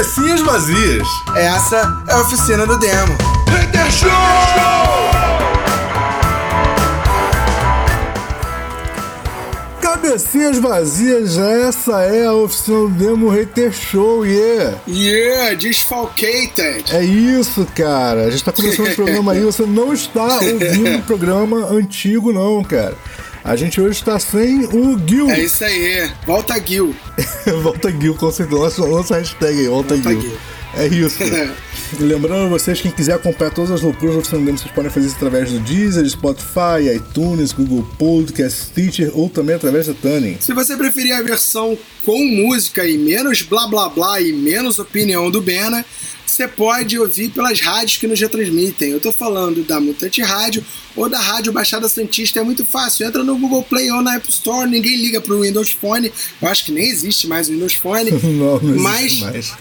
Cabecinhas vazias. Essa é a oficina do demo. Hater Show! Cabecinhas vazias, essa é a oficina do Demo Hater Show, yeah! Yeah, desfalcated. É isso, cara. A gente tá começando o programa aí, você não está ouvindo o programa antigo, não, cara. A gente hoje está sem o Gil. É isso aí. Volta Gil. volta Gil, com certeza. Lança, lança a hashtag aí, volta, volta Gil. Gil. É isso. Lembrando a vocês, quem quiser acompanhar todas as loucuras do Oficina vocês podem fazer isso através do Deezer, Spotify, iTunes, Google Podcast, Stitcher ou também através da Tuning. Se você preferir a versão com música e menos blá blá blá e menos opinião do Bena, você pode ouvir pelas rádios que nos retransmitem. Eu estou falando da Mutante Rádio ou da Rádio Baixada Santista. É muito fácil. Entra no Google Play ou na App Store. Ninguém liga para o Windows Phone. Eu acho que nem existe mais o Windows Phone. não, não mas mais.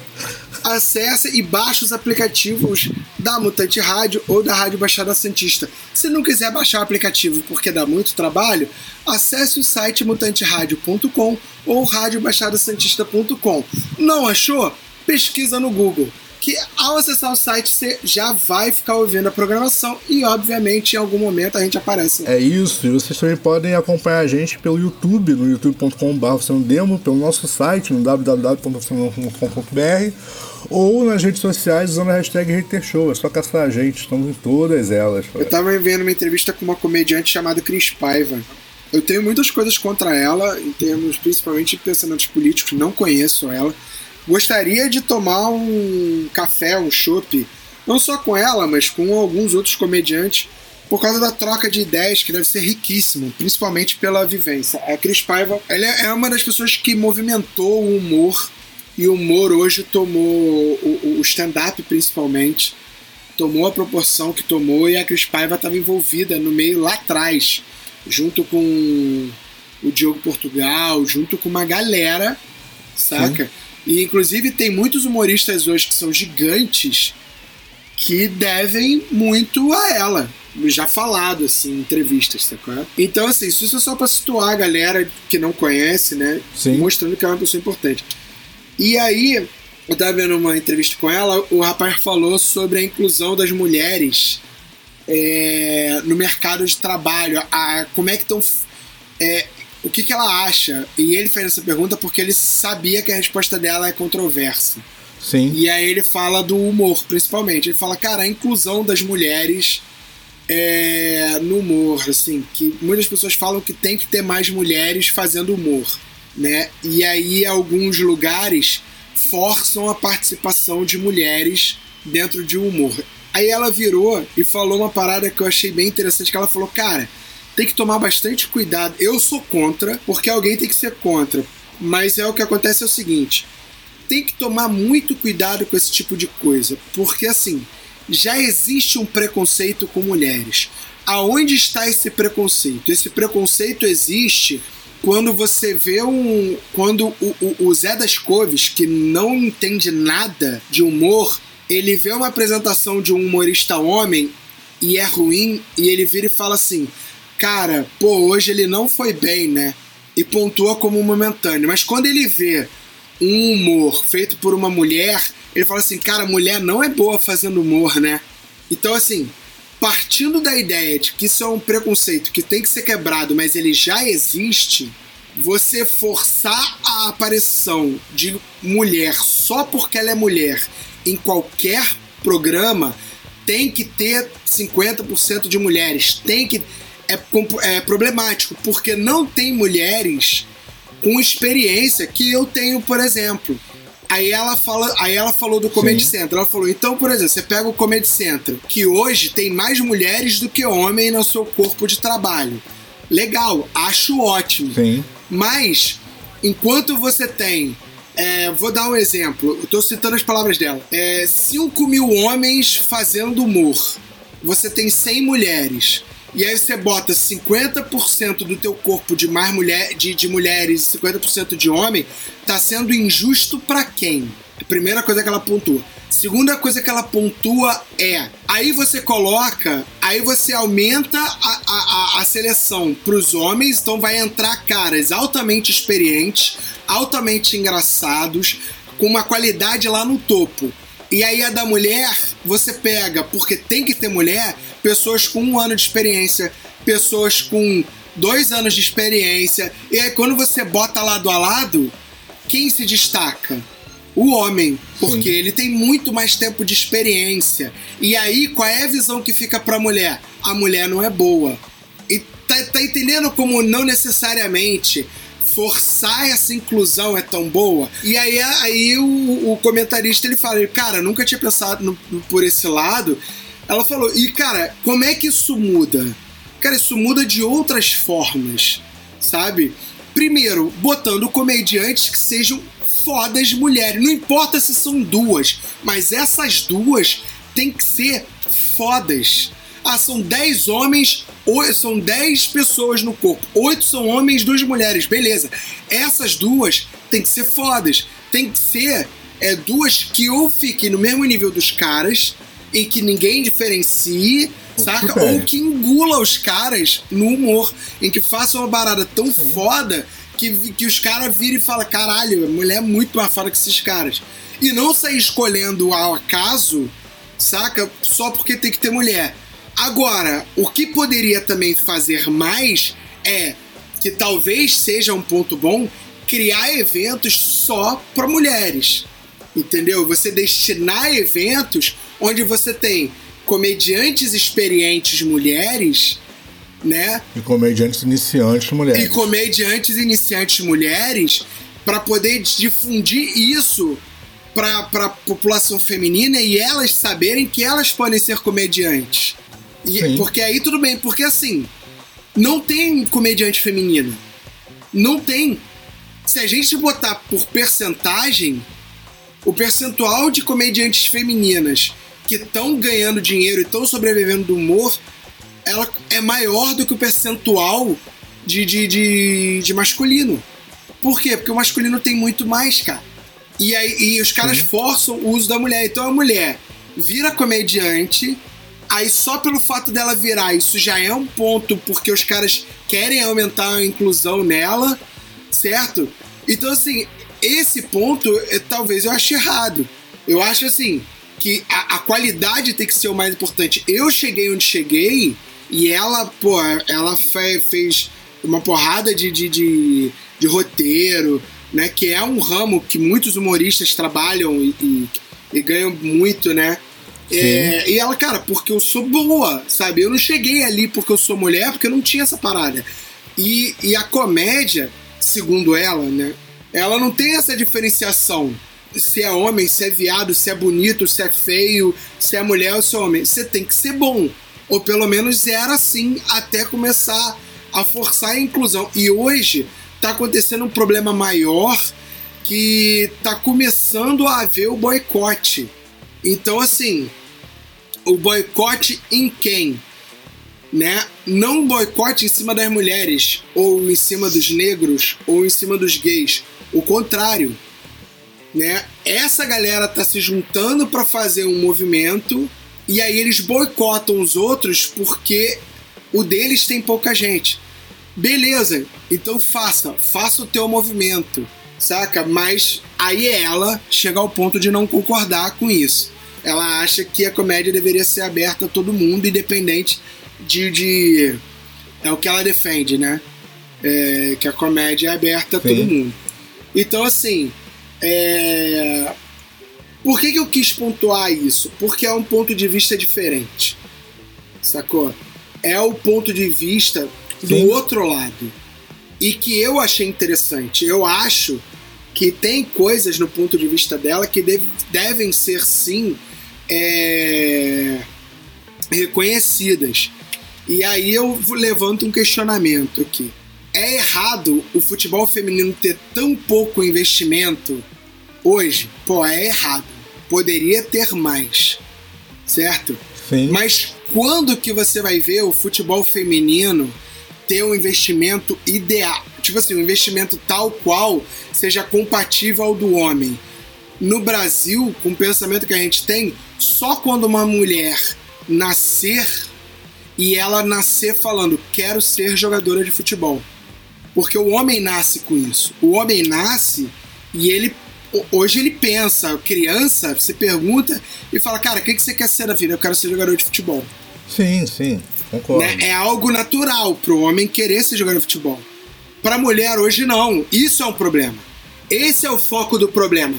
acesse e baixe os aplicativos da Mutante Rádio ou da Rádio Baixada Santista. Se não quiser baixar o aplicativo porque dá muito trabalho, acesse o site mutanteradio.com ou radiobaixadasantista.com. Não achou? Pesquisa no Google que ao acessar o site você já vai ficar ouvindo a programação e, obviamente, em algum momento a gente aparece. É isso, e vocês também podem acompanhar a gente pelo YouTube, no youtube.com.br, demo, pelo nosso site, no www.com.br ou nas redes sociais usando a hashtag HaterShow. É só caçar a gente, estamos em todas elas. Eu tava vendo uma entrevista com uma comediante chamada Cris Paiva. Eu tenho muitas coisas contra ela, em termos principalmente de pensamentos políticos, não conheço ela gostaria de tomar um café, um chopp, não só com ela, mas com alguns outros comediantes, por causa da troca de ideias, que deve ser riquíssimo, principalmente pela vivência. A Cris Paiva ela é uma das pessoas que movimentou o humor, e o humor hoje tomou, o, o stand-up principalmente, tomou a proporção que tomou, e a Cris Paiva estava envolvida no meio lá atrás, junto com o Diogo Portugal, junto com uma galera, saca? Sim e inclusive tem muitos humoristas hoje que são gigantes que devem muito a ela. Já falado, assim, em entrevistas, sacou? Então, assim, isso é só pra situar a galera que não conhece, né? Sim. Mostrando que é uma pessoa importante. E aí, eu tava vendo uma entrevista com ela, o rapaz falou sobre a inclusão das mulheres é, no mercado de trabalho. A, como é que estão é, o que, que ela acha. E ele fez essa pergunta porque ele sabia que a resposta dela é controversa. Sim. E aí ele fala do humor, principalmente. Ele fala, cara, a inclusão das mulheres é, no humor, assim, que muitas pessoas falam que tem que ter mais mulheres fazendo humor, né? E aí alguns lugares forçam a participação de mulheres dentro de humor. Aí ela virou e falou uma parada que eu achei bem interessante, que ela falou, cara, tem que tomar bastante cuidado. Eu sou contra, porque alguém tem que ser contra. Mas é o que acontece é o seguinte: tem que tomar muito cuidado com esse tipo de coisa, porque assim, já existe um preconceito com mulheres. Aonde está esse preconceito? Esse preconceito existe quando você vê um. Quando o, o, o Zé das Coves, que não entende nada de humor, ele vê uma apresentação de um humorista homem e é ruim, e ele vira e fala assim: cara, pô, hoje ele não foi bem, né? E pontua como momentâneo. Mas quando ele vê um humor feito por uma mulher, ele fala assim, cara, mulher não é boa fazendo humor, né? Então, assim, partindo da ideia de que isso é um preconceito que tem que ser quebrado, mas ele já existe, você forçar a aparição de mulher só porque ela é mulher em qualquer programa tem que ter 50% de mulheres, tem que é, é problemático, porque não tem mulheres com experiência que eu tenho, por exemplo. Aí ela, fala, aí ela falou do Comedy Sim. Central. Ela falou: então, por exemplo, você pega o Comedy Central, que hoje tem mais mulheres do que homens no seu corpo de trabalho. Legal, acho ótimo. Sim. Mas, enquanto você tem. É, vou dar um exemplo, estou citando as palavras dela. É, 5 mil homens fazendo humor. Você tem 100 mulheres e aí você bota 50% do teu corpo de mais mulher, de, de mulheres e 50% de homem, tá sendo injusto para quem? Primeira coisa que ela pontua. Segunda coisa que ela pontua é: aí você coloca, aí você aumenta a, a, a seleção para os homens, então vai entrar caras altamente experientes, altamente engraçados, com uma qualidade lá no topo. E aí a da mulher, você pega, porque tem que ter mulher, pessoas com um ano de experiência, pessoas com dois anos de experiência. E aí quando você bota lado a lado, quem se destaca? O homem, porque Sim. ele tem muito mais tempo de experiência. E aí, qual é a visão que fica pra mulher? A mulher não é boa. E tá, tá entendendo como não necessariamente forçar essa inclusão é tão boa? E aí, aí o, o comentarista ele fala, cara, nunca tinha pensado no- por esse lado. Ela falou, e cara, como é que isso muda? Cara, isso muda de outras formas, sabe? Primeiro, botando comediantes que sejam fodas mulheres. Não importa se são duas, mas essas duas têm que ser fodas. Ah, são 10 homens, são 10 pessoas no corpo. Oito são homens, duas mulheres. Beleza. Essas duas têm que ser fodas. Tem que ser é, duas que ou fiquem no mesmo nível dos caras, em que ninguém diferencie, saca? Super. Ou que engula os caras no humor, em que faça uma barada tão foda que, que os caras viram e falam: caralho, a mulher é muito mais foda que esses caras. E não sair escolhendo ao acaso, saca? Só porque tem que ter mulher. Agora, o que poderia também fazer mais é que talvez seja um ponto bom criar eventos só para mulheres. Entendeu? Você destinar eventos onde você tem comediantes experientes mulheres, né? E comediantes iniciantes mulheres. E comediantes iniciantes mulheres para poder difundir isso para a população feminina e elas saberem que elas podem ser comediantes. E, Sim. porque aí tudo bem, porque assim, não tem comediante feminina. Não tem. Se a gente botar por percentagem, o percentual de comediantes femininas que estão ganhando dinheiro e estão sobrevivendo do humor, ela é maior do que o percentual de, de, de, de masculino. Por quê? Porque o masculino tem muito mais, cara. E, aí, e os caras forçam o uso da mulher. Então a mulher vira comediante, aí só pelo fato dela virar, isso já é um ponto, porque os caras querem aumentar a inclusão nela, certo? Então, assim, esse ponto é, talvez eu ache errado. Eu acho assim que a, a qualidade tem que ser o mais importante. Eu cheguei onde cheguei e ela, pô, ela fe- fez uma porrada de, de, de, de roteiro, né? Que é um ramo que muitos humoristas trabalham e, e, e ganham muito, né? É, e ela, cara, porque eu sou boa, sabe? Eu não cheguei ali porque eu sou mulher, porque eu não tinha essa parada. E, e a comédia, segundo ela, né? Ela não tem essa diferenciação. Se é homem, se é viado, se é bonito, se é feio, se é mulher ou se é homem. Você tem que ser bom. Ou pelo menos era assim até começar a forçar a inclusão. E hoje tá acontecendo um problema maior que tá começando a haver o boicote. Então, assim, o boicote em quem? Né? Não boicote em cima das mulheres, ou em cima dos negros, ou em cima dos gays. O contrário. Né? Essa galera tá se juntando para fazer um movimento e aí eles boicotam os outros porque o deles tem pouca gente. Beleza, então faça, faça o teu movimento, saca? Mas aí ela chega ao ponto de não concordar com isso. Ela acha que a comédia deveria ser aberta a todo mundo, independente de. de é o que ela defende, né? É, que a comédia é aberta a todo Sim. mundo. Então, assim. é, Por que, que eu quis pontuar isso? Porque é um ponto de vista diferente. Sacou? É o ponto de vista do Sim. outro lado. E que eu achei interessante. Eu acho que tem coisas no ponto de vista dela que deve- devem ser sim é, reconhecidas. E aí eu levanto um questionamento aqui. É errado o futebol feminino ter tão pouco investimento hoje? Pô, é errado. Poderia ter mais. Certo? Sim. Mas quando que você vai ver o futebol feminino ter um investimento ideal? Tipo assim, um investimento tal qual seja compatível ao do homem. No Brasil, com o pensamento que a gente tem, só quando uma mulher nascer e ela nascer falando quero ser jogadora de futebol. Porque o homem nasce com isso. O homem nasce e ele ho- hoje ele pensa, criança, você pergunta e fala, cara, o que, você quer ser na vida? Eu quero ser jogador de futebol. Sim, sim, concordo. né? É algo natural pro homem querer ser jogador de futebol. Pra mulher hoje não. Isso é um problema. Esse é o foco do problema.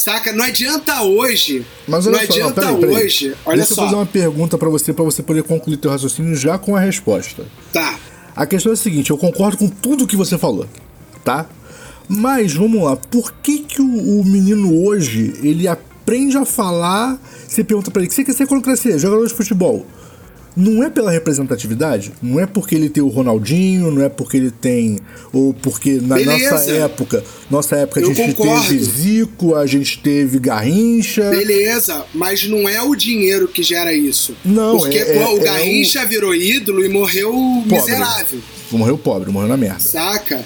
Saca? Não adianta hoje. Mas não olha só, não, adianta peraí, peraí. hoje. Olha Deixa só. eu fazer uma pergunta pra você, pra você poder concluir teu raciocínio já com a resposta. Tá. A questão é a seguinte, eu concordo com tudo que você falou, tá? Mas vamos lá, por que que o, o menino hoje ele aprende a falar? Você pergunta pra ele, o que você quer ser quando crescer? Jogador de futebol. Não é pela representatividade? Não é porque ele tem o Ronaldinho, não é porque ele tem. Ou porque na Beleza. nossa época. Nossa época a Eu gente concordo. teve Zico, a gente teve Garrincha. Beleza, mas não é o dinheiro que gera isso. Não, Porque é- é- pô, o é Garrincha virou ídolo e morreu miserável. Morreu pobre, morreu na merda. Saca?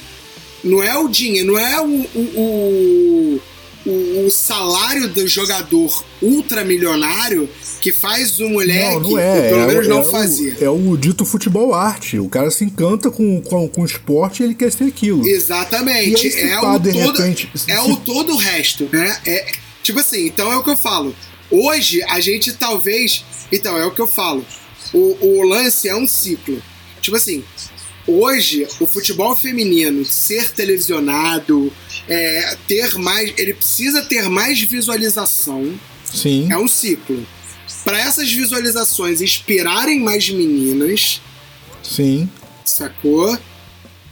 Não é o dinheiro, não é o, o, o, o- o salário do jogador ultramilionário que faz o moleque, Não, não é. pelo é, menos o- não é o- fazia. é o dito futebol arte. O cara se encanta com, com, com o esporte e ele quer ser aquilo. Exatamente. Aí, é, pá, o de todo, repente, se- é o todo o resto, né? É, tipo assim, então é o que eu falo. Hoje a gente talvez. Então, é o que eu falo. O, o lance é um ciclo. Tipo assim, hoje o futebol feminino ser televisionado, é, ter mais. Ele precisa ter mais visualização. Sim. É um ciclo. Para essas visualizações inspirarem mais meninas, Sim. sacou?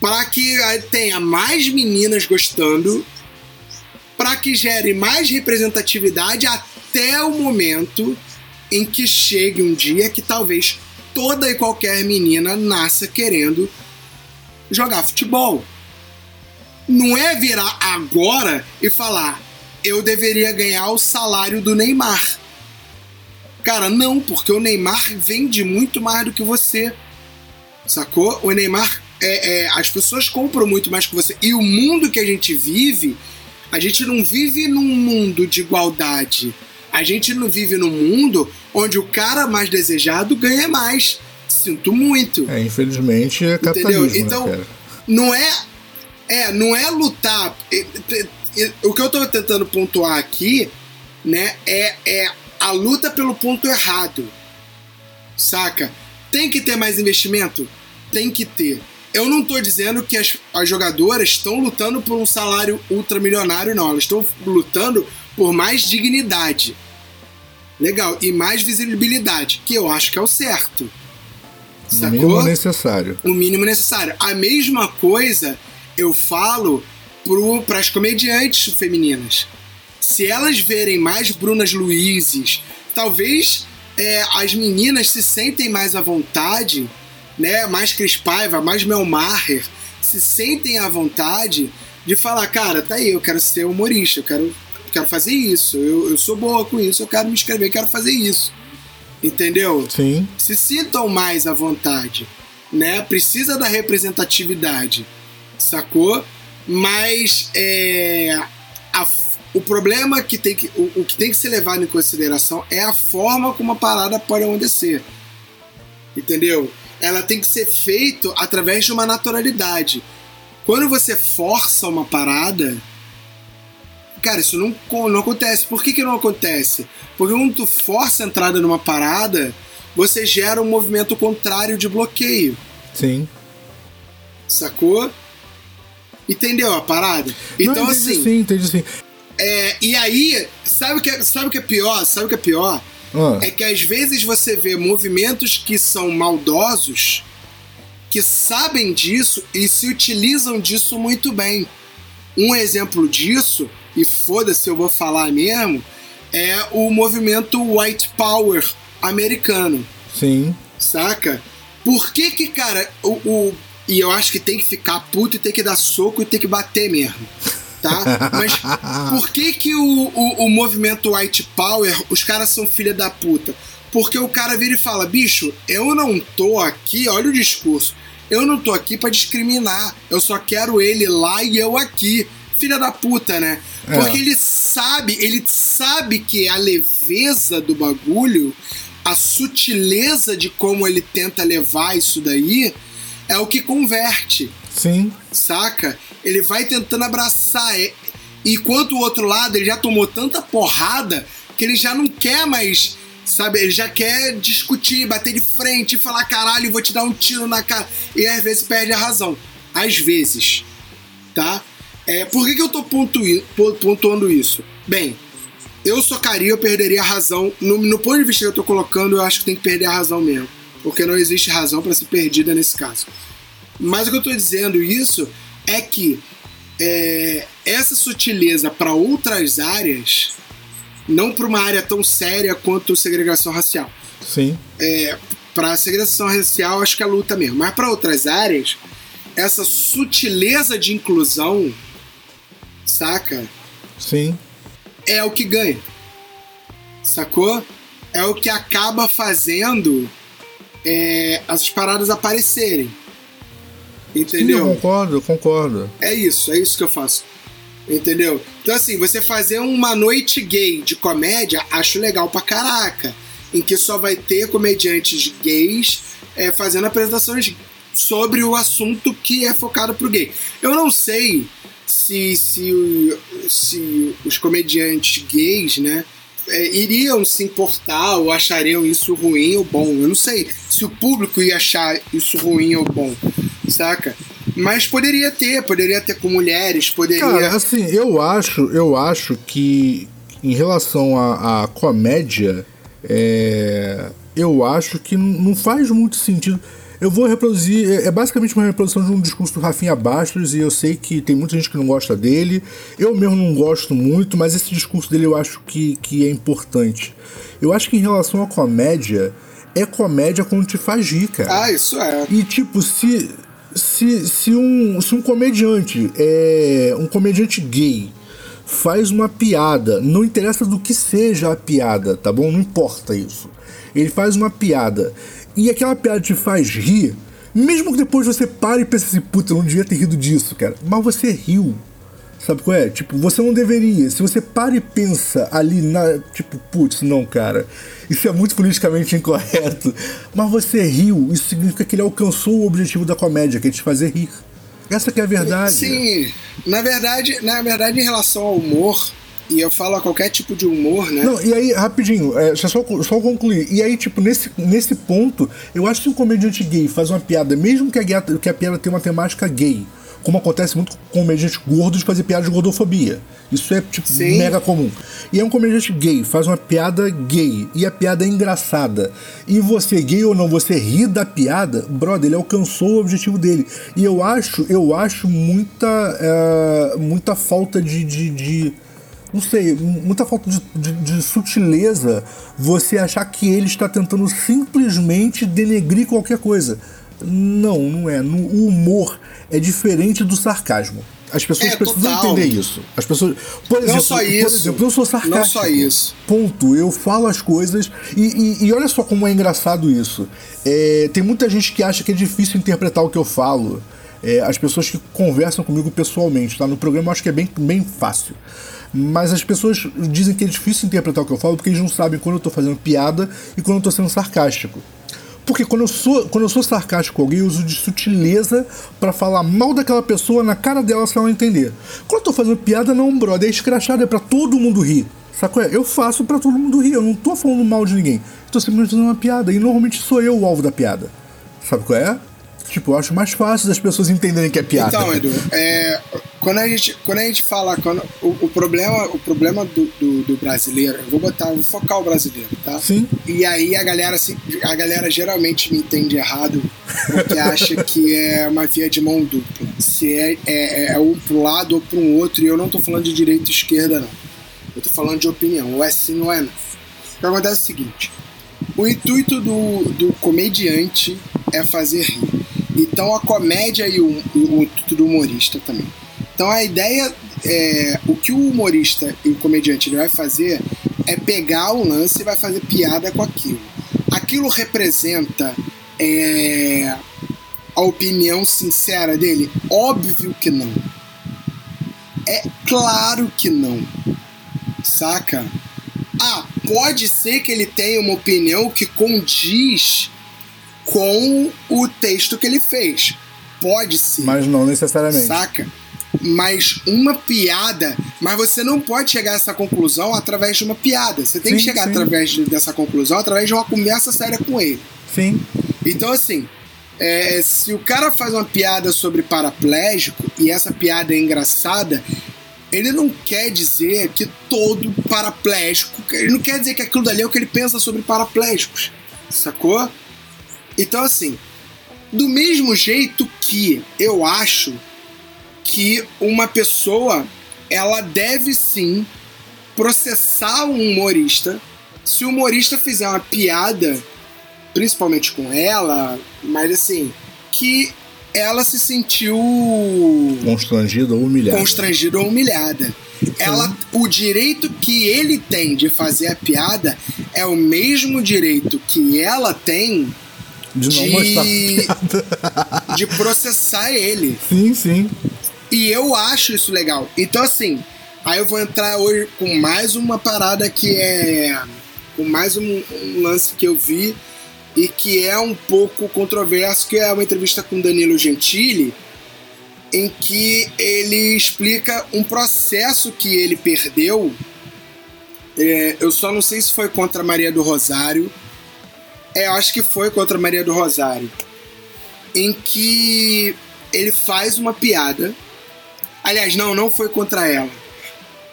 Para que tenha mais meninas gostando, para que gere mais representatividade até o momento em que chegue um dia que talvez toda e qualquer menina nasça querendo jogar futebol. Não é virar agora e falar eu deveria ganhar o salário do Neymar. Cara, não, porque o Neymar vende muito mais do que você. Sacou? O Neymar, é, é, as pessoas compram muito mais que você. E o mundo que a gente vive, a gente não vive num mundo de igualdade. A gente não vive num mundo onde o cara mais desejado ganha mais. Sinto muito. É, infelizmente é Entendeu? capitalismo, Então, né, cara? não é. É, não é lutar. O que eu tô tentando pontuar aqui, né, é, é a luta pelo ponto errado. Saca? Tem que ter mais investimento? Tem que ter. Eu não tô dizendo que as, as jogadoras estão lutando por um salário ultramilionário, não. Elas estão lutando por mais dignidade. Legal. E mais visibilidade, que eu acho que é o certo. O mínimo necessário. o mínimo necessário. A mesma coisa eu falo para as comediantes femininas. Se elas verem mais Brunas Luizes, talvez é, as meninas se sentem mais à vontade, né? Mais Cris Paiva, mais Mel Maher, se sentem à vontade de falar, cara, tá aí, eu quero ser humorista, eu quero, quero fazer isso, eu, eu sou boa com isso, eu quero me inscrever, quero fazer isso. Entendeu? Sim. se sintam mais à vontade, né? Precisa da representatividade, sacou? Mas é, a o problema que tem que o, o que tem que ser levado em consideração é a forma como a parada pode acontecer, entendeu? Ela tem que ser feito através de uma naturalidade. Quando você força uma parada, Cara, isso não, não acontece. Por que, que não acontece? Porque quando tu força a entrada numa parada, você gera um movimento contrário de bloqueio. Sim. Sacou? Entendeu a parada? Então, Não, entendi assim, Sim, entendi sim. é, e aí, sabe o, que é, sabe o que é pior? Sabe o que é pior? Ah, É que às vezes você vê movimentos que são maldosos, que sabem disso e se utilizam disso muito bem. Um exemplo disso, e foda-se, eu vou falar mesmo, é o movimento White Power americano, sim. saca? Por que que, cara, o, o- e eu acho que tem que ficar puto e tem que dar soco e tem que bater mesmo, tá? Mas por que que o, o, o movimento White Power, os caras são filha da puta? Porque o cara vira e fala, bicho, eu não tô aqui, olha o discurso, eu não tô aqui pra discriminar, eu só quero ele lá e eu aqui. Filha da puta, né? É. Porque ele sabe, ele sabe que a leveza do bagulho, a sutileza de como ele tenta levar isso daí, é o que converte Sim. saca? Ele vai tentando abraçar. É, Enquanto o outro lado ele já tomou tanta porrada que ele já não quer mais, sabe? Ele já quer discutir, bater de frente, falar caralho, vou te dar um tiro na cara. E às vezes perde a razão. Às vezes, tá? É, por que, que eu pon- pontuando isso? Bem, eu socaria, eu perderia a razão. No, no ponto de vista que eu tô colocando, eu acho que tem que perder a razão mesmo. Porque não existe razão para ser perdida nesse caso. Mas o que eu tô dizendo isso é que é, essa sutileza para outras áreas, não para uma área tão séria quanto segregação racial. Sim. É, para segregação racial, acho que é luta mesmo. Mas para outras áreas, essa sutileza de inclusão, saca? Sim. é o que ganha. Sacou? É o que acaba fazendo é, as paradas aparecerem. Sim, eu Entendeu? concordo, eu concordo. É isso, é isso que eu faço. Entendeu? Então, assim, você fazer uma noite gay de comédia, acho legal pra caraca. Em que só vai ter comediantes gays é, fazendo apresentações sobre o assunto que é focado pro gay. Eu não sei se, se, se os comediantes gays, né, é, iriam se importar ou achariam isso ruim ou bom. Eu não sei se o público ia achar isso ruim ou bom, saca? Mas poderia ter, poderia ter com mulheres, poderia. Cara, assim, eu acho, eu acho que em relação à, comédia, é, eu acho que não faz muito sentido. Eu vou reproduzir, é, é basicamente uma reprodução de um discurso do Rafinha Bastos, e eu sei que tem muita gente que não gosta dele. Eu mesmo não gosto muito, mas esse discurso dele eu acho que, que é importante. Eu acho que em relação à comédia, é comédia quando te faz rir, cara. Ah, isso é. E tipo, se, se, se, um, se um comediante é um comediante gay faz uma piada, não interessa do que seja a piada, tá bom? Não importa isso. Ele faz uma piada e aquela piada te faz rir, mesmo que depois você pare e pense assim, puta, eu não devia ter rido disso, cara. Mas você riu. Sabe qual é? Tipo, você não deveria. Se você para e pensa ali na. Tipo, putz, não, cara. Isso é muito politicamente incorreto. Mas você riu, isso significa que ele alcançou o objetivo da comédia, que é te fazer rir. Essa que é a verdade. Sim, na verdade, na verdade, em relação ao humor, e eu falo a qualquer tipo de humor, né? Não, e aí, rapidinho, é, só, só concluir. E aí, tipo, nesse, nesse ponto, eu acho que um comediante gay faz uma piada, mesmo que a, que a piada tenha uma temática gay, como acontece muito com comediantes gordos de fazer piada de gordofobia. Isso é, tipo, Sim. mega comum. E é um comediante gay, faz uma piada gay, e a piada é engraçada. E você, gay ou não, você ri da piada, brother, ele alcançou o objetivo dele. E eu acho, eu acho muita, é, muita falta de- de- de não sei, muita falta de, de- de sutileza você achar que ele está tentando simplesmente denegrir qualquer coisa. Não, não é. O humor é diferente do sarcasmo. As pessoas É, precisam total. entender isso. As pessoas, por exemplo, só por isso. exemplo, eu sou sarcástico. Não só isso. Ponto. Eu falo as coisas e, e- e olha só como é engraçado isso. É, tem muita gente que acha que é difícil interpretar o que eu falo. É, as pessoas que conversam comigo pessoalmente, tá? No programa eu acho que é bem, bem fácil. Mas as pessoas dizem que é difícil interpretar o que eu falo porque eles não sabem quando eu tô fazendo piada e quando eu tô sendo sarcástico. Porque quando eu sou, quando eu sou sarcástico com alguém, eu uso de sutileza pra falar mal daquela pessoa na cara dela se ela não entender. Quando eu tô fazendo piada, não, brother, é escrachado, é pra todo mundo rir. Sacou? É? Eu faço pra todo mundo rir, eu não tô falando mal de ninguém. Tô simplesmente fazendo uma piada. E normalmente sou eu o alvo da piada. Sabe qual é? Tipo, eu acho mais fácil das pessoas entenderem que é piada. Então, Edu, é, quando, a gente, quando a gente fala. Quando, o, o problema, o problema do, do, do brasileiro, eu vou botar, vou focar o brasileiro, tá? Sim. E aí a galera, assim, a galera geralmente me entende errado porque acha que é uma via de mão dupla. Se é, é, é um pro lado ou pro outro, e eu não tô falando de direita e esquerda, não. Eu tô falando de opinião, ou é sim ou é não. O que acontece é o seguinte: o intuito do, do comediante é fazer rir. Então a comédia e o, o intuito do humorista também. Então a ideia é o que o humorista e o comediante ele vai fazer é pegar o lance e vai fazer piada com aquilo. Aquilo representa é, a opinião sincera dele? Óbvio que não. É claro que não. Saca? Ah, pode ser que ele tenha uma opinião que condiz com o texto que ele fez. Pode ser. Mas não necessariamente. Saca? Mas uma piada. Mas você não pode chegar a essa conclusão através de uma piada. Você tem Sim, que chegar sim. através de- dessa conclusão através de uma conversa séria com ele. Sim. Então, assim, é, se o cara faz uma piada sobre paraplégico e essa piada é engraçada, ele não quer dizer que todo paraplégico. Ele não quer dizer que aquilo dali é o que ele pensa sobre paraplégicos. Sacou? Então, assim, do mesmo jeito que eu acho que uma pessoa ela deve sim processar um humorista se o humorista fizer uma piada principalmente com ela, mas assim, que ela se sentiu Constrangido ou humilhado. constrangida ou humilhada. Ela, o direito que ele tem de fazer a piada é o mesmo direito que ela tem De não de- mostrar piada. de processar ele. Sim, sim. E eu acho isso legal. Então, assim, aí eu vou entrar hoje com mais uma parada que é. com mais um, um lance que eu vi e que é um pouco controverso, que é uma entrevista com Danilo Gentili, em que ele explica um processo que ele perdeu. É, eu só não sei se foi contra a Maria do Rosário. É, eu acho que foi contra Maria do Rosário. Em que ele faz uma piada. Aliás, não, não foi contra ela.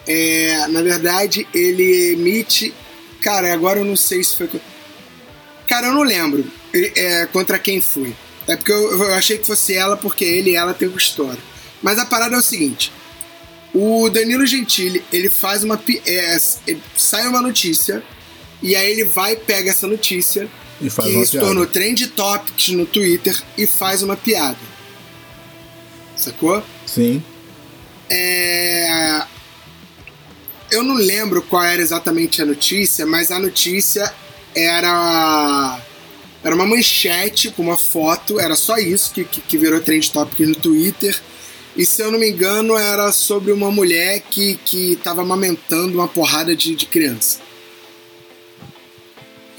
É, na verdade, ele emite. Cara, agora eu não sei se foi. Cara, eu não lembro é, contra quem foi. É porque eu, eu achei que fosse ela, porque ele e ela têm uma história. Mas a parada é o seguinte: o Danilo Gentili, ele faz uma. é, ele- sai uma notícia, e aí ele vai, pega essa notícia, E faz que uma se piada. tornou trend topics no Twitter, e faz uma piada. Sacou? Sim. É, Eu não lembro qual era exatamente a notícia, mas a notícia era. Era uma manchete com uma foto, era só isso que, que, que virou trend topic no Twitter. E se eu não me engano, era sobre uma mulher que, que tava amamentando uma porrada de, de criança.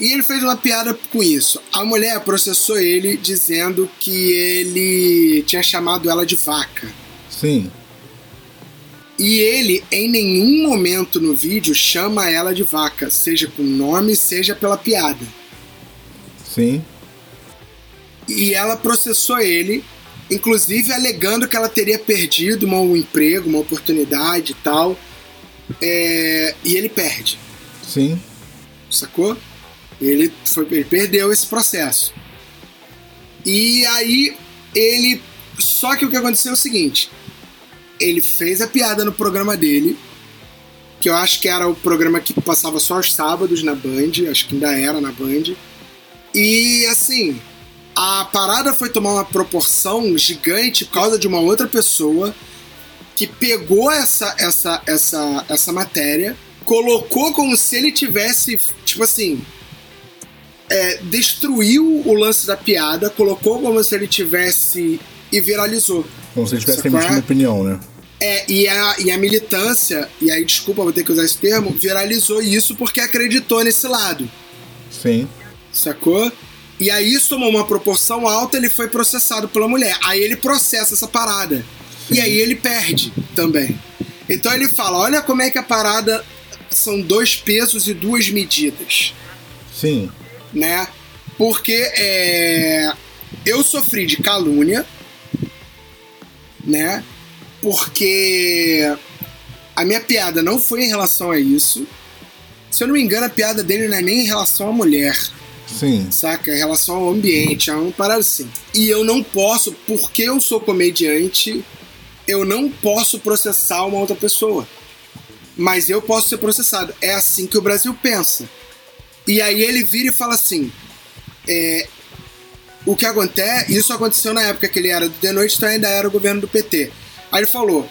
E ele fez uma piada com isso. A mulher processou ele dizendo que ele tinha chamado ela de vaca. Sim. E ele, em nenhum momento no vídeo, chama ela de vaca, seja com nome, seja pela piada. Sim. E ela processou ele, inclusive alegando que ela teria perdido um emprego, uma oportunidade e tal. É, e ele perde, Sim. sacou? Ele, foi, ele perdeu esse processo. E aí ele. Só que o que aconteceu é o seguinte: ele fez a piada no programa dele, que eu acho que era o programa que passava só aos sábados na Band, acho que ainda era na Band. E assim, a parada foi tomar uma proporção gigante por causa de uma outra pessoa que pegou essa, essa, essa, essa matéria, colocou como se ele tivesse, tipo assim, é, destruiu o lance da piada, colocou como se ele tivesse e viralizou. Como se ele Sacou? emitindo opinião, né? É, e a, e a militância, e aí desculpa, vou ter que usar esse termo, viralizou isso porque acreditou nesse lado, Sim. sacou? E aí isso tomou uma proporção alta, ele foi processado pela mulher. Aí ele processa essa parada. E aí ele perde também. Então ele fala: olha como é que a parada são dois pesos e duas medidas Sim. Né? Porque é, eu sofri de calúnia, né? Porque a minha piada não foi em relação a isso. Se eu não me engano, a piada dele não é nem em relação à mulher, Sim. saca? É em relação ao ambiente, é uma parada assim. E eu não posso, porque eu sou comediante, eu não posso processar uma outra pessoa. Mas eu posso ser processado. É assim que o Brasil pensa. E aí ele vira e fala assim: é, o que acontece, isso aconteceu na época que ele era do The Noite, então ainda era o governo do PT. Aí ele falou.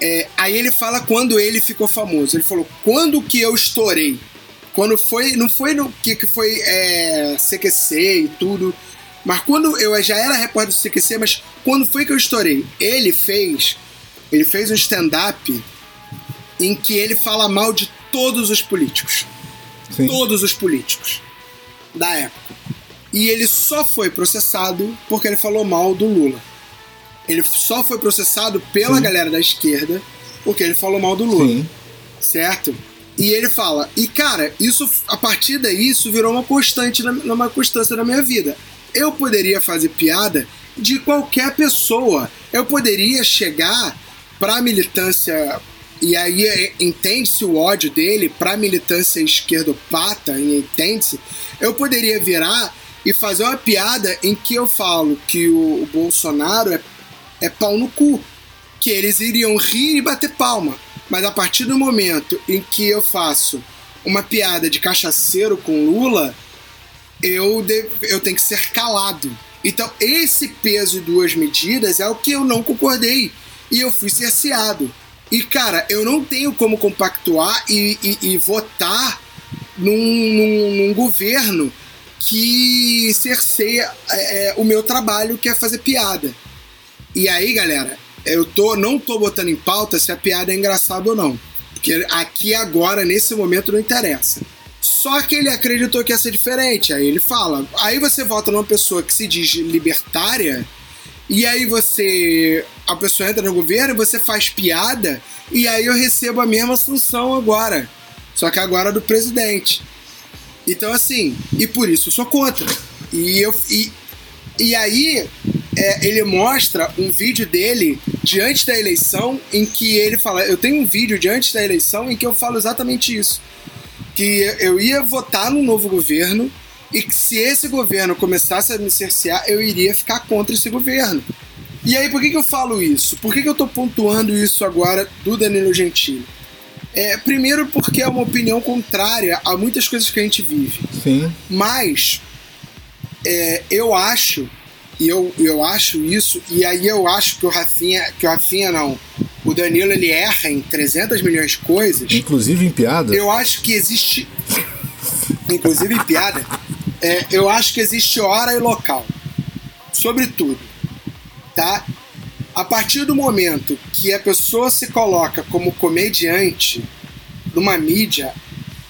é, aí ele fala quando ele ficou famoso. Ele falou: quando que eu estourei? Quando foi. Não foi no que, que foi é, CQC e tudo. Mas quando eu já era repórter do CQC, mas quando foi que eu estourei? Ele fez. Ele fez um stand-up em que ele fala mal de todos os políticos Sim. todos os políticos da época. E ele só foi processado porque ele falou mal do Lula. Ele só foi processado pela Sim. galera da esquerda porque ele falou mal do Lula Sim. certo? E ele fala, e cara, isso a partir daí isso virou uma constante, uma constância na minha vida. Eu poderia fazer piada de qualquer pessoa. Eu poderia chegar pra militância e aí é, entende-se o ódio dele pra militância esquerdopata, entende-se. Eu poderia virar e fazer uma piada em que eu falo que o, o Bolsonaro é, é pau no cu que eles iriam rir e bater palma. Mas a partir do momento em que eu faço uma piada de cachaceiro com Lula, eu, eu tenho que ser calado. Então, esse peso e duas medidas é o que eu não concordei. E eu fui cerceado. E, cara, eu não tenho como compactuar e, e- e votar num, num- num governo que cerceia é, é, o meu trabalho, que é fazer piada. E aí, galera, eu tô, não tô botando em pauta se a piada é engraçada ou não. Porque aqui agora, nesse momento, não interessa. Só que ele acreditou que ia ser diferente. Aí ele fala. Aí você vota numa pessoa que se diz libertária, e aí você. A pessoa entra no governo, você faz piada, e aí eu recebo a mesma sanção agora. Só que agora do presidente. Então, assim, e por isso eu sou contra. E eu. E, e aí, é, ele mostra um vídeo dele diante da eleição em que ele fala. Eu tenho um vídeo diante da eleição em que eu falo exatamente isso. Que eu ia votar num novo governo e que se esse governo começasse a me cercear, eu iria ficar contra esse governo. E aí, por que, que eu falo isso? Por que, que eu tô pontuando isso agora do Danilo Gentili? É, primeiro, porque é uma opinião contrária a muitas coisas que a gente vive. Sim. Mas é, eu acho, e eu, eu acho isso, e aí eu acho que o Rafinha, que o Rafinha não, o Danilo ele erra em 300 milhões de coisas. Inclusive em piada. Eu acho que existe, inclusive em piada, é, eu acho que existe hora e local, sobretudo, tá? A partir do momento que a pessoa se coloca como comediante numa mídia,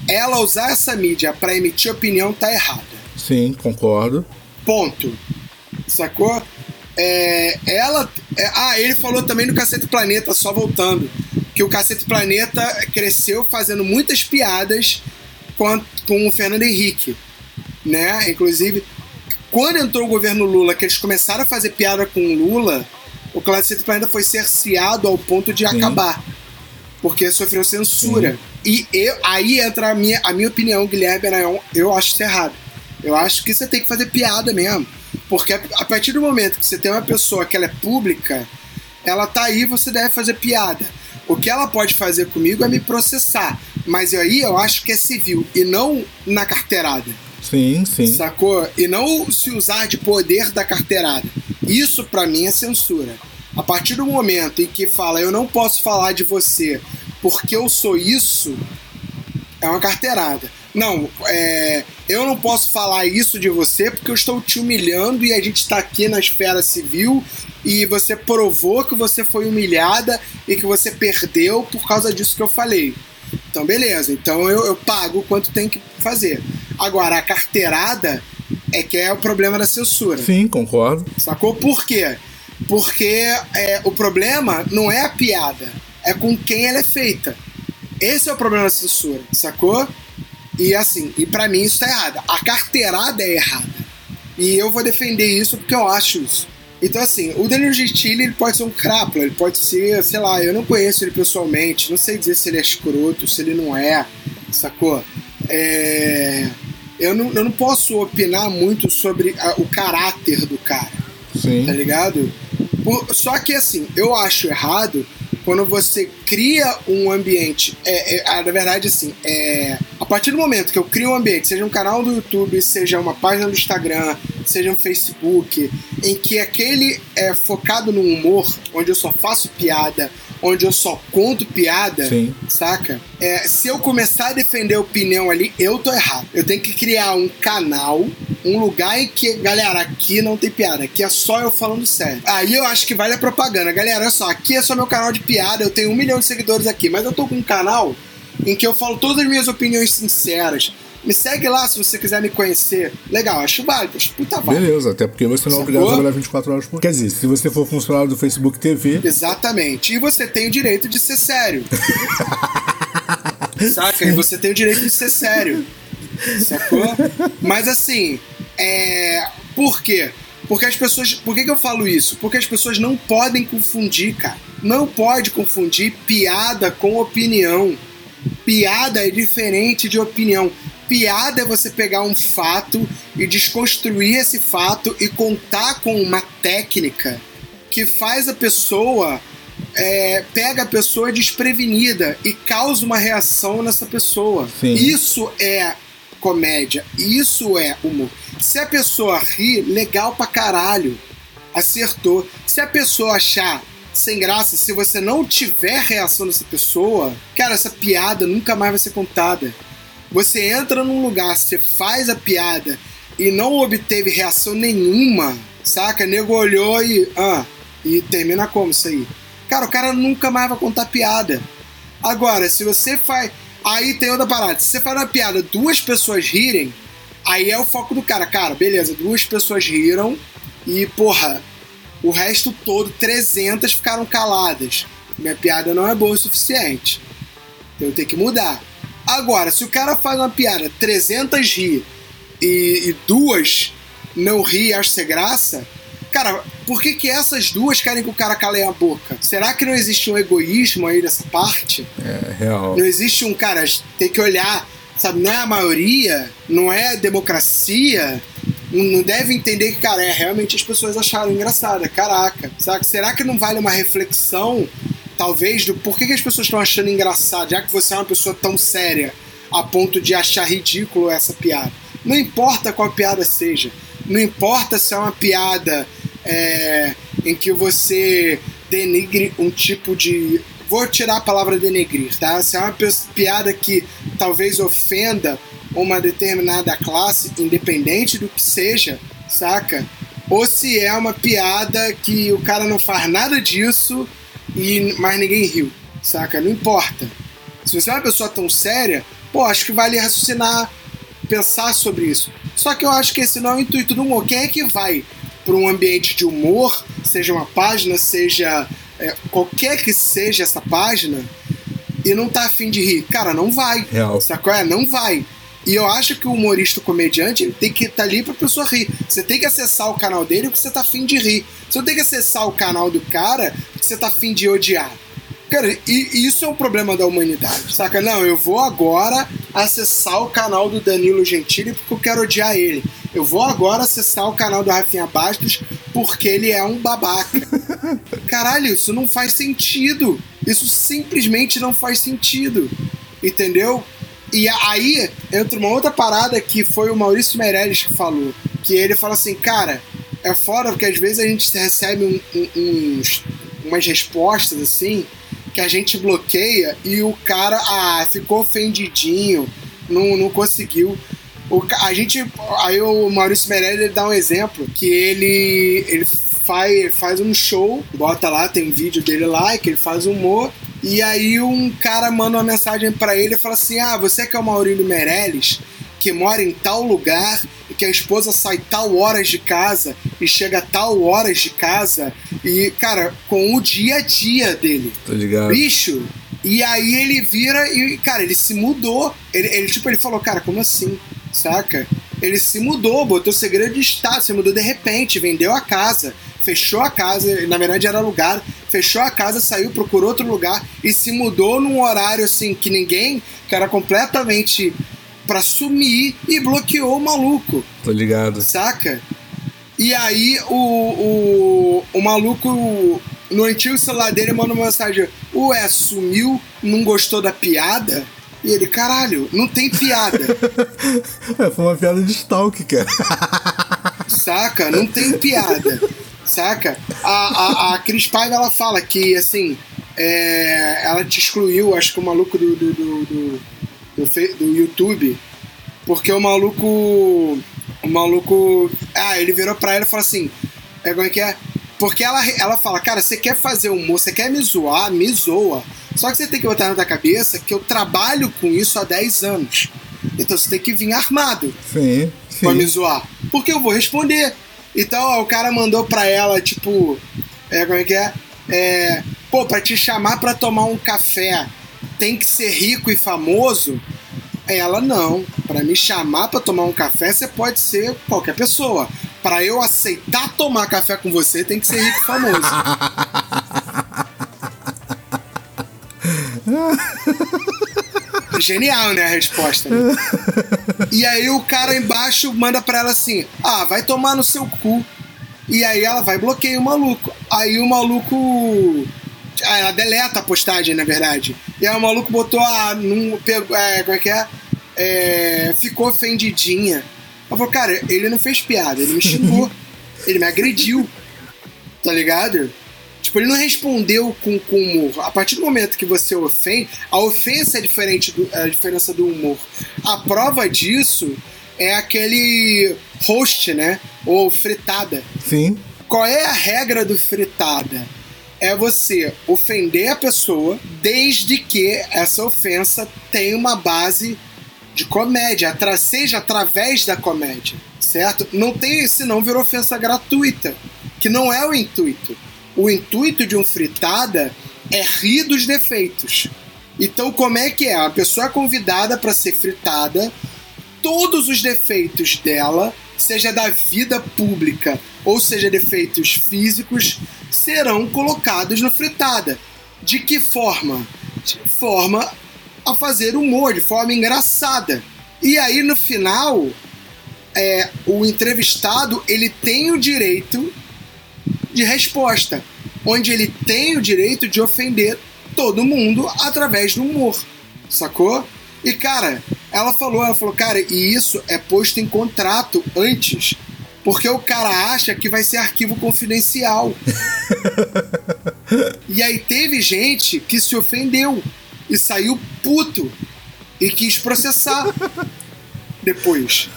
ela usar essa mídia para emitir opinião tá errada. Sim, concordo. Ponto. Sacou? É, ela. é, ah, ele falou também no Cacete Planeta, só voltando. Que o Cacete Planeta cresceu fazendo muitas piadas com, com o Fernando Henrique. Né? Inclusive, quando entrou o governo Lula, que eles começaram a fazer piada com o Lula, o Cacete Planeta foi cerceado ao ponto de Sim. acabar. Porque sofreu censura. E eu, aí entra a minha, a minha opinião, Guilherme Benayon, eu acho isso errado. Eu acho que você tem que fazer piada mesmo. Porque a a partir do momento que você tem uma pessoa que ela é pública, ela tá aí, você deve fazer piada. O que ela pode fazer comigo é me processar. Mas aí eu acho que é civil e não na carteirada. Sim, sim. Sacou? E não se usar de poder da carteirada. Isso pra mim é censura. A partir do momento em que fala eu não posso falar de você porque eu sou isso, é uma carteirada. Não, é, eu não posso falar isso de você porque eu estou te humilhando e a gente está aqui na esfera civil e você provou que você foi humilhada e que você perdeu por causa disso que eu falei. Então, beleza. Então eu, eu pago quanto tem que fazer. Agora, a carteirada é que é o problema da censura. Sim, concordo. Sacou? Por quê? Porque é, o problema não é a piada, é com quem ela é feita. Esse é o problema da censura, sacou? E assim, e pra mim isso tá errado. A carteirada é errada. E eu vou defender isso porque eu acho isso. Então, assim, o Danilo Gentili ele pode ser um crápula, ele pode ser, sei lá, eu não conheço ele pessoalmente, não sei dizer se ele é escroto, se ele não é, sacou? É, Eu, não, eu não posso opinar muito sobre a- o caráter do cara Sim. tá ligado? Por- só que assim, eu acho errado quando você cria um ambiente. É, é, ah, na verdade, assim, é, a partir do momento que eu crio um ambiente, seja um canal do YouTube, seja uma página do Instagram, seja um Facebook, em que aquele é focado no humor, onde eu só faço piada, onde eu só conto piada, Sim. saca? É, se eu começar a defender a opinião ali, eu tô errado. Eu tenho que criar um canal, um lugar em que, galera, aqui não tem piada, aqui é só eu falando sério. Aí eu acho que vale a propaganda. Galera, olha só, aqui é só meu canal de piada, eu tenho um milhão de seguidores aqui, mas eu tô com um canal em que eu falo todas as minhas opiniões sinceras. Me segue lá se você quiser me conhecer. Legal, acho válido, acho puta válido. Beleza, até porque você não é obrigado a trabalhar 24 horas por Quer dizer, se você for funcionário do Facebook TV, Exatamente. E você tem o direito de ser sério. Saca? E você tem o direito de ser sério. Sacou? Mas assim, é. Por quê? Porque as pessoas. Por que, que eu falo isso? Porque as pessoas não podem confundir, cara. Não pode confundir piada com opinião. Piada é diferente de opinião. Piada é você pegar um fato e desconstruir esse fato e contar com uma técnica que faz a pessoa é, pega a pessoa desprevenida e causa uma reação nessa pessoa. Sim. Isso é comédia, isso é humor. Se a pessoa ri, legal pra caralho, acertou. Se a pessoa achar sem graça, se você não tiver reação dessa pessoa, cara, essa piada nunca mais vai ser contada. Você entra num lugar, você faz a piada e não obteve reação nenhuma, saca? Nego olhou e. Ah, e termina como isso aí? Cara, o cara nunca mais vai contar piada. Agora, se você faz. Aí tem outra parada. Se você faz uma piada, duas pessoas rirem, aí é o foco do cara. Cara, beleza, duas pessoas riram e, porra, o resto todo, 300 ficaram caladas. Minha piada não é boa o suficiente. Então eu tenho que mudar. Agora, se o cara faz uma piada, 300 ri e, e duas não ri e acha ser graça, cara, por que, que essas duas querem que o cara cale a boca? Será que não existe um egoísmo aí dessa parte? é real. Não existe um cara, tem que olhar, sabe, não é a maioria, não é democracia. Não não deve entender que, cara, é, realmente as pessoas acharam engraçada. Caraca, sabe? Será que não vale uma reflexão, talvez, do porquê que as pessoas estão achando engraçado, já que você é uma pessoa tão séria a ponto de achar ridículo essa piada? Não importa qual piada seja, não importa se é uma piada é, em que você denigre um tipo de. Vou tirar a palavra denegrir, tá? Se é uma piada que talvez ofenda uma determinada classe, independente do que seja, saca? Ou se é uma piada que o cara não faz nada disso e mas ninguém riu, saca? Não importa. Se você é uma pessoa tão séria, pô, acho que vale raciocinar, pensar sobre isso. Só que eu acho que esse não é o intuito do humor. Quem é que vai para um ambiente de humor, seja uma página, seja é, qualquer que seja essa página, e não tá afim de rir? Cara, não vai. Real. Sacou? É, não vai. E eu acho que o humorista, o comediante, ele tem que estar ali pra pessoa rir. Você tem que acessar o canal dele porque você tá afim de rir. Você não tem que acessar o canal do cara porque você tá afim de odiar. Cara, e, e isso é um problema da humanidade, saca? Não, eu vou agora acessar o canal do Danilo Gentili porque eu quero odiar ele. Eu vou agora acessar o canal do Rafinha Bastos porque ele é um babaca. Caralho, isso não faz sentido. Isso simplesmente não faz sentido. Entendeu? E aí entra uma outra parada que foi o Maurício Meirelles que falou. Que ele fala assim, cara, é foda porque às vezes a gente recebe um- um- uns, umas respostas assim que a gente bloqueia e o cara ah, ficou ofendidinho, não, não conseguiu. O, a gente. Aí o Maurício Meirelles ele dá um exemplo que ele, ele faz, faz um show, bota lá, tem um vídeo dele lá, que ele faz humor. E aí um cara manda uma mensagem pra ele e fala assim: Ah, você que é o Maurílio Meirelles, que mora em tal lugar e que a esposa sai tal horas de casa e chega tal horas de casa e, cara, com o dia a dia dele. Tá ligado? Bicho! E aí ele vira e, cara, ele se mudou. Ele, ele, tipo, ele falou, cara, como assim? Saca? Ele se mudou, botou segredo de estado, se mudou de repente, vendeu a casa, fechou a casa, na verdade era alugado, fechou a casa, saiu, procurou outro lugar e se mudou num horário assim que ninguém, que era completamente pra sumir e bloqueou o maluco Tô ligado. saca? E aí o, o, o maluco no antigo celular dele manda uma mensagem: Ué, sumiu, não gostou da piada? E ele, caralho, não tem piada, É, foi uma piada de stalk, cara. saca? Não tem piada, saca? A, a, a Cris Paiva ela fala que assim, é, ela te excluiu, acho que o maluco do, do, do, do, do, do YouTube, porque o maluco. O maluco. Ah, ele virou pra ela e falou assim: é, como é que é? Porque ela, ela fala, cara, você quer fazer humor, você quer me zoar, me zoa. Só que você tem que botar na tua cabeça que eu trabalho com isso há 10 anos. Então você tem que vir armado Sim, pra me sim. zoar. Porque eu vou responder. Então o cara mandou pra ela, tipo, é, como é que é? É, pô, pra te chamar pra tomar um café tem que ser rico e famoso? Ela não. Pra me chamar pra tomar um café, você pode ser qualquer pessoa. Pra eu aceitar tomar café com você, tem que ser rico e famoso. Genial, né, a resposta. né? E aí o cara embaixo manda pra ela assim: Ah, vai tomar no seu cu. E aí ela vai bloqueia o maluco. Aí o maluco. Ah, ela deleta a postagem, na verdade. E aí o maluco botou a. Num, pegou, é, como é que é? É, ficou ofendidinha. Eu falei, cara, ele não fez piada, ele me xingou. ele me agrediu. Tá ligado? Tipo, ele não respondeu com, com humor. A partir do momento que você ofende, a ofensa é diferente do, é a diferença do humor. A prova disso é aquele host, né? Ou fritada. Sim. Qual é a regra do fritada? É você ofender a pessoa desde que essa ofensa tenha uma base de comédia, seja através da comédia, certo? Não tem, senão virou ofensa gratuita, que não é o intuito. O intuito de um fritada é rir dos defeitos. Então, como é que é? A pessoa é convidada para ser fritada, todos os defeitos dela, seja da vida pública ou seja defeitos físicos, serão colocados no fritada. De que forma? De forma a fazer humor, de forma engraçada. E aí no final, é, o entrevistado ele tem o direito de resposta, onde ele tem o direito de ofender todo mundo através do humor, sacou? E cara, ela falou, ela falou, cara, e isso é posto em contrato antes, porque o cara acha que vai ser arquivo confidencial. e aí teve gente que se ofendeu e saiu puto e quis processar depois.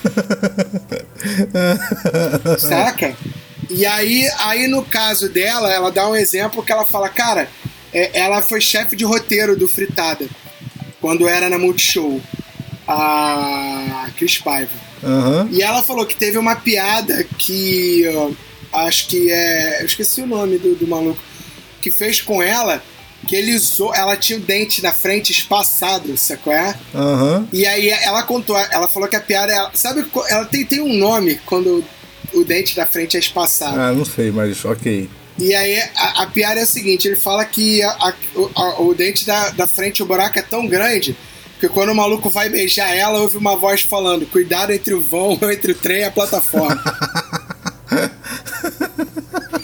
Saca? E aí, aí no caso dela, ela dá um exemplo que ela fala, cara, é, ela foi chefe de roteiro do Fritada quando era na Multishow, a Cris Paiva. Aham. E ela falou que teve uma piada que acho que é. Eu esqueci o nome do, do maluco. Que fez com ela que ele usou. Ela tinha o dente na frente espaçado, sacou? É? Aham. E aí ela contou, ela falou que a piada. Ela, sabe, co- ela tem, tem um nome quando o dente da frente é espaçado. Ah, não sei, mas ok. E aí a, a piada é a seguinte: ele fala que a- a- o, a- o dente da, da frente, o buraco é tão grande que quando o maluco vai beijar ela, ouve uma voz falando: cuidado entre o vão, entre o trem e a plataforma.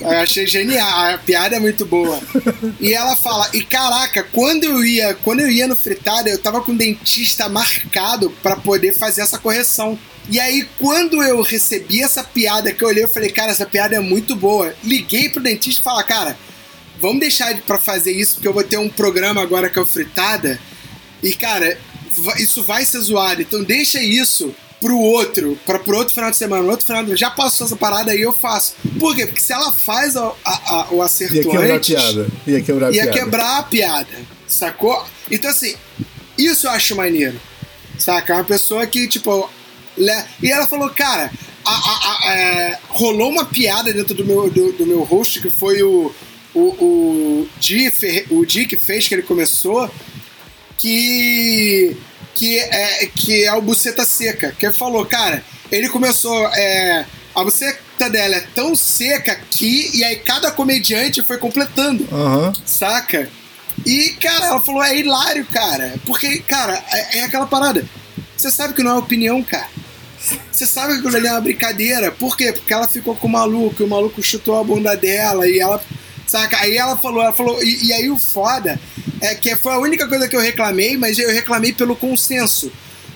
Eu achei genial, a piada é muito boa. E ela fala, e caraca, quando eu ia, quando eu ia no fritada, eu tava com o dentista marcado pra poder fazer essa correção. E aí, quando eu recebi essa piada que eu olhei, eu falei, cara, essa piada é muito boa. Liguei pro dentista e falei, cara, vamos deixar pra fazer isso, porque eu vou ter um programa agora que é o Fritada. E, cara, isso vai ser zoado. Então deixa isso pro outro, para pro outro final de semana, no outro final de já passou essa parada aí, eu faço. Por quê? Porque se ela faz a- a- a- o acerto Ia quebrar a antes, piada. Ia quebrar a ia piada. quebrar a piada, sacou? Então, assim, isso eu acho maneiro, saca? É Uma pessoa que, tipo, e ela falou, cara, a- a- a- é, rolou uma piada dentro do meu, do, do meu host, que foi o, o, o, Di, o Di que fez, que ele começou, que que é, que é o Buceta Seca, que ele falou, cara, ele começou, é, a buceta dela é tão seca que, e aí cada comediante foi completando, Aham. saca? E, cara, ela falou, é hilário, cara, porque, cara, é, é aquela parada, você sabe que não é opinião, cara. Você sabe que aquilo ali é uma brincadeira. Por quê? Porque ela ficou com o maluco, e o maluco chutou a bunda dela e ela. Saca? Aí ela falou, ela falou, e, e aí o foda é que foi a única coisa que eu reclamei, mas eu reclamei pelo consenso.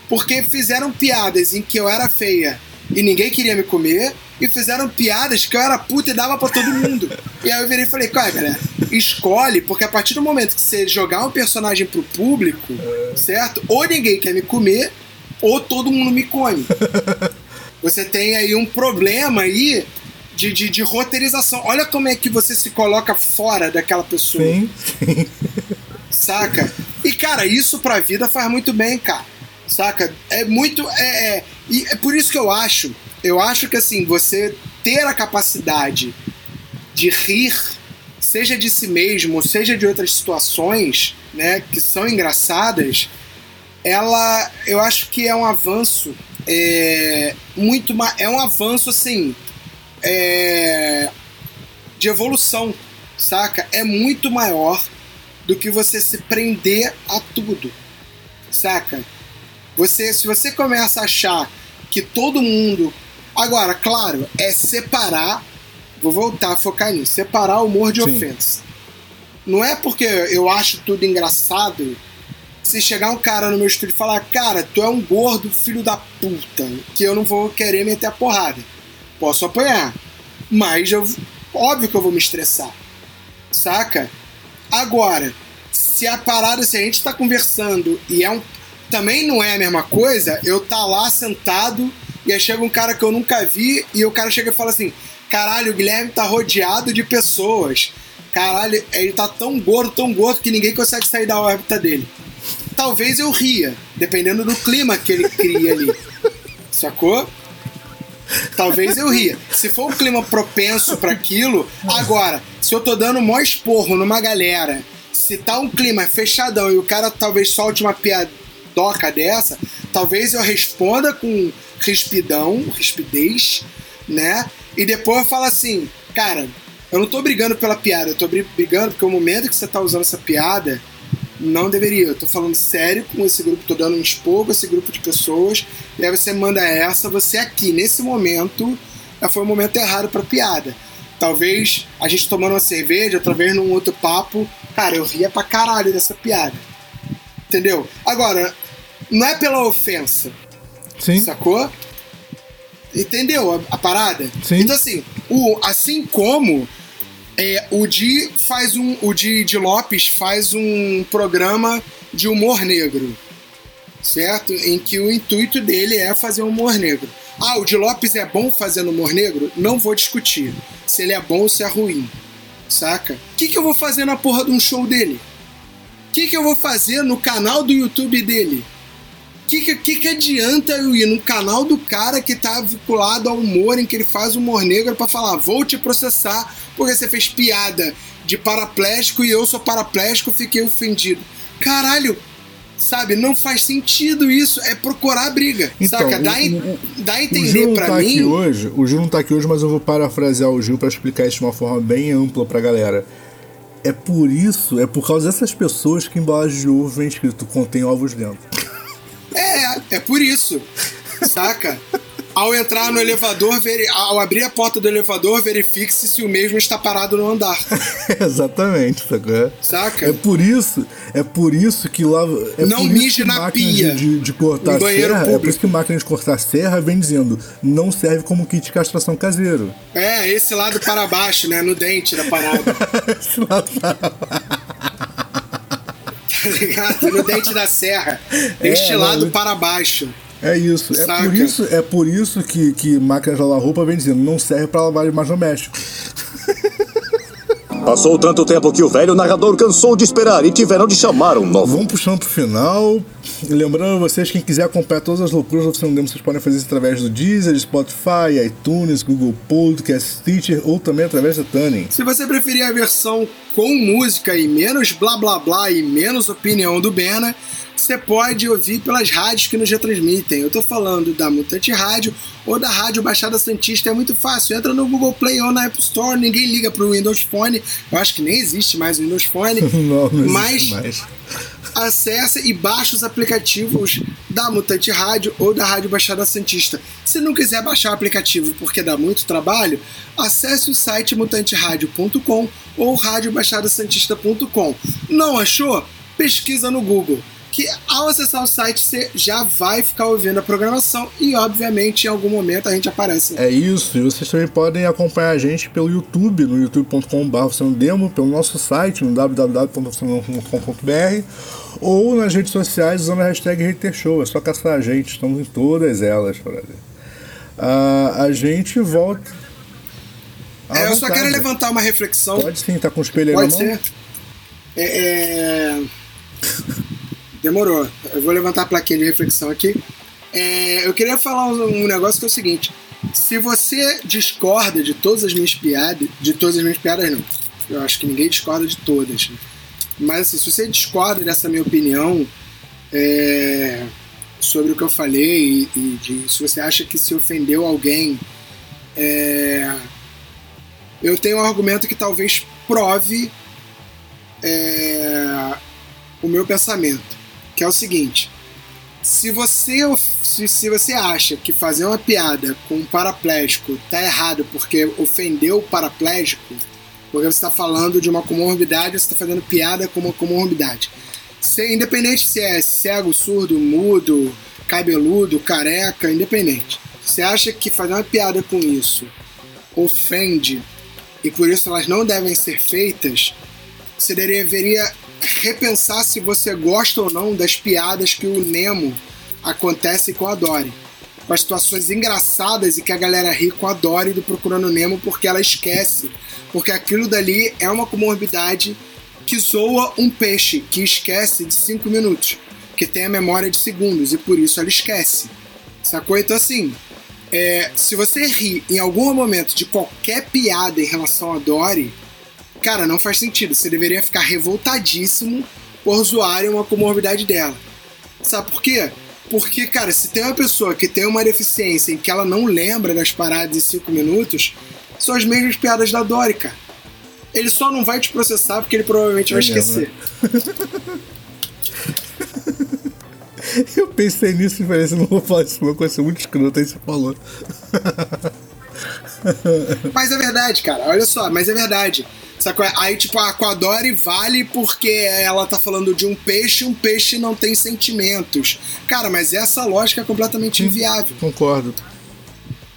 Porque fizeram piadas em que eu era feia e ninguém queria me comer, e fizeram piadas que eu era puta e dava pra todo mundo. e aí eu virei e falei, cara, galera, escolhe, porque a partir do momento que você jogar um personagem pro público, certo? Ou ninguém quer me comer, ou todo mundo me come. Você tem aí um problema aí de, de, de roteirização. Olha como é que você se coloca fora daquela pessoa, Sim, sim. saca? E, cara, isso pra vida faz muito bem, cara. Saca? É muito. É, é, e é por isso que eu acho. Eu acho que assim, você ter a capacidade de rir, seja de si mesmo, seja de outras situações, né, que são engraçadas, ela, eu acho que é um avanço é, muito é um avanço assim é, de evolução, saca? É muito maior do que você se prender a tudo, saca? Você, se você começa a achar que todo mundo. Agora, claro, é separar. Vou voltar a focar nisso. Separar o humor de Sim. ofensa. Não é porque eu acho tudo engraçado. Se chegar um cara no meu estúdio e falar, cara, tu é um gordo filho da puta, que eu não vou querer meter a porrada. Posso apanhar. Mas eu, óbvio que eu vou me estressar. Saca? Agora, se a parada, se a gente tá conversando e é um. Também não é a mesma coisa, eu tá lá sentado e aí chega um cara que eu nunca vi e o cara chega e fala assim: caralho, o Guilherme tá rodeado de pessoas. Caralho, ele tá tão gordo, tão gordo que ninguém consegue sair da órbita dele. Talvez eu ria, dependendo do clima que ele cria ali. Sacou? Talvez eu ria. Se for um clima propenso para aquilo, agora, se eu tô dando mó esporro numa galera, se tá um clima fechadão e o cara talvez solte uma piadoca dessa, talvez eu responda com rispidão, rispidez, né? E depois eu falo assim, cara, eu não tô brigando pela piada, eu tô brigando porque o momento que você tá usando essa piada não deveria. Eu tô falando sério com esse grupo, tô dando um expor com esse grupo de pessoas, e aí você manda essa, você aqui, nesse momento, foi o momento errado pra piada. Talvez a gente tomando uma cerveja, talvez num outro papo, cara, eu ria pra caralho dessa piada. Entendeu? Agora, não é pela ofensa, Sim. sacou? Entendeu a, a parada? Sim. Então assim, o, assim como é, o Di faz um. O Di, Di Lopes faz um programa de humor negro. Certo? Em que o intuito dele é fazer humor negro. Ah, o Di Lopes é bom fazendo humor negro? Não vou discutir. Se ele é bom ou se é ruim. Saca? O que, que eu vou fazer na porra de um show dele? O que, que eu vou fazer no canal do YouTube dele? O que, que, que, adianta eu ir no canal do cara que tá vinculado ao humor, em que ele faz humor negro, pra falar, vou te processar porque você fez piada de paraplégico e eu sou paraplégico, fiquei ofendido. Caralho, sabe, não faz sentido isso, é procurar briga, Então, saca? Dá, o- dá a entender pra tá mim. aqui hoje. O Gil não tá aqui hoje, mas eu vou parafrasear o Gil pra explicar isso de uma forma bem ampla pra galera. É por isso, é por causa dessas pessoas que embalagem de ovo vem escrito contém ovos dentro. É, é por isso. Saca? Ao entrar no elevador, veri- ao abrir a porta do elevador, verifique-se se o mesmo está parado no andar. Exatamente, sacou? Saca? É por isso, é por isso que lá. É Não mije na pia, De, de, cortar serra. É por público. isso que máquina de cortar serra vem dizendo não serve como kit de castração caseiro. É, esse lado para baixo, né? No dente da parada. Esse lado para- Tá ligado? No dente da serra. É, lado não, para baixo. É isso. É por isso, é por isso que, que máquina de lavar roupa vem dizendo não serve pra lavar mais doméstico. Passou tanto tempo que o velho narrador cansou de esperar e tiveram de chamar um novo. Vamos puxando pro final. Lembrando a vocês, quem quiser acompanhar todas as loucuras do Oficina Demo, vocês podem fazer isso através do Deezer, Spotify, iTunes, Google Podcast, Stitcher ou também através da Tuning. Se você preferir a versão com música e menos blá blá blá e menos opinião do Bena, você pode ouvir pelas rádios que nos retransmitem. Eu tô falando da Mutante Rádio ou da Rádio Baixada Santista, é muito fácil. Entra no Google Play ou na App Store, ninguém liga pro Windows Phone. Eu acho que nem existe mais o Windows Phone. Não, não mas existe mais. Acesse e baixe os aplicativos da Mutante Rádio ou da Rádio Baixada Santista. Se não quiser baixar o aplicativo porque dá muito trabalho, acesse o site mutanteradio.com ou radiobaixadasantista.com. Não achou? Pesquisa no Google. Que ao acessar o site você já vai ficar ouvindo a programação e, obviamente, em algum momento a gente aparece. É isso, e vocês também podem acompanhar a gente pelo YouTube, no youtube.com.br demo, pelo nosso site, no www.oficinodemo.com.br ou nas redes sociais usando a hashtag HaterShow. É só caçar a gente, estamos em todas elas, brother. Ah, a gente volta. É, eu só quero levantar uma reflexão. Pode sim, tá com o espelho aí Pode na mão? ser. É, é, demorou. Eu vou levantar a plaquinha de reflexão aqui. É, eu queria falar um, um negócio que é o seguinte: se você discorda de todas as minhas piadas, de todas as minhas piadas, não. Eu acho que ninguém discorda de todas. né? Mas assim, se você discorda dessa minha opinião é, sobre o que eu falei e, e de, se você acha que se ofendeu alguém, é, eu tenho um argumento que talvez prove é, o meu pensamento, que é o seguinte: se você, se, se você acha que fazer uma piada com um paraplégico tá errado porque ofendeu o paraplégico, porque você está falando de uma comorbidade, você está fazendo piada com uma comorbidade. Se, independente se é cego, surdo, mudo, cabeludo, careca, independente. Você acha que fazer uma piada com isso ofende e por isso elas não devem ser feitas, você deveria repensar se você gosta ou não das piadas que o Nemo acontece com a Dory. Com as situações engraçadas e que a galera ri com a Dory do Procurando Nemo porque ela esquece. Porque aquilo dali é uma comorbidade que zoa um peixe que esquece de 5 minutos, que tem a memória de segundos e por isso ela esquece. Sacou? Então assim, é, se você ri em algum momento de qualquer piada em relação a Dory, cara, não faz sentido. Você deveria ficar revoltadíssimo por zoarem uma comorbidade dela. Sabe por quê? Porque, cara, se tem uma pessoa que tem uma deficiência em que ela não lembra das paradas em 5 minutos, são as mesmas piadas da Dory, cara. Ele só não vai te processar porque ele provavelmente vai É esquecer. Eu pensei nisso e falei assim, não vou falar isso, uma coisa muito escrota, aí você falou. Mas é verdade, cara. Olha só, mas é verdade. Sacou? Aí, tipo, a Aquadori vale porque ela tá falando de um peixe, um peixe não tem sentimentos. Cara, mas essa lógica é completamente inviável. Concordo.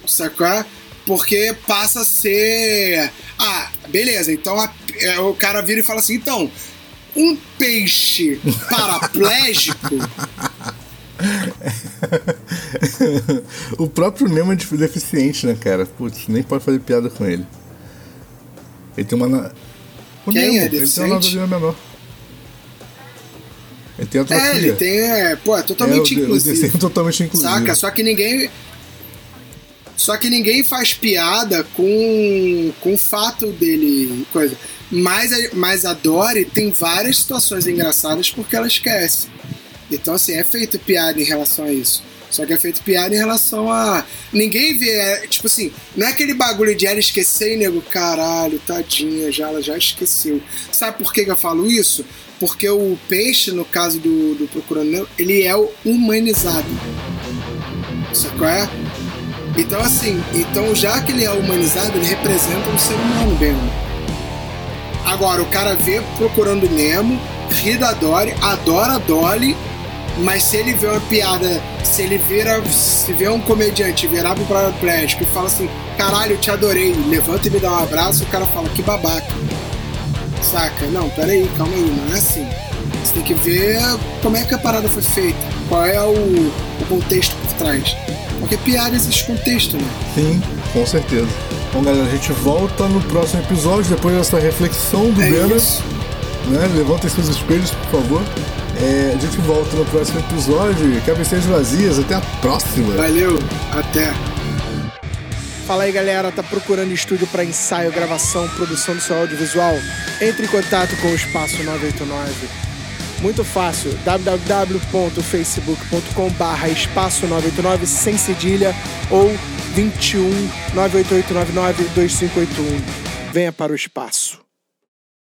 Sacou? Porque passa a ser. Ah, beleza, então a- é, o cara vira e fala assim: então, um peixe paraplégico. o próprio Nemo é def- deficiente, né, cara? Putz, nem pode fazer piada com ele. Ele tem uma. O Quem Nemo, é ele tem uma anatomia menor. Ele tem atrofia. é, ele tem. É, pô, é totalmente é, o, o inclusivo. desenho totalmente inclusivo. Saca? Só que ninguém. Só que ninguém faz piada com, com o fato dele. coisa. Mas, a- mas a Dory tem várias situações engraçadas porque ela esquece. Então, assim, é feito piada em relação a isso. Só que é feito piada em relação a. Ninguém vê. é, tipo assim, não é aquele bagulho de ela esquecer e nego, caralho, tadinha, já, ela já esqueceu. Sabe por que, que eu falo isso? Porque o peixe, no caso do, do Procurando ele é humanizado. Sacou? É? Então, assim, então já que ele é humanizado, ele representa um ser humano mesmo. Agora, o cara vê procurando Nemo, ri da Dory, adora a Dolly, mas se ele vê uma piada, se ele vira, se vê um comediante virar pro paraplégico e fala assim, caralho, te adorei, levanta e me dá um abraço, o cara fala, que babaca. Saca? Não, peraí, calma aí, não é assim. Você tem que ver como é que a parada foi feita, qual é o, o contexto por trás. Porque piada existe contexto, né? Sim, com certeza. Bom, galera, a gente volta no próximo episódio, depois dessa reflexão do É Bena. isso. Né? Levantem seus espelhos, por favor. É, a gente volta no próximo episódio. Cabeceiras vazias. Até a próxima. Valeu, até. Fala aí galera, tá procurando estúdio para ensaio, gravação, produção do seu audiovisual? Entre em contato com o Espaço 989. Muito fácil, www.facebook.com barra espaço 989 sem cedilha ou 21 98899 2581. Venha para o espaço.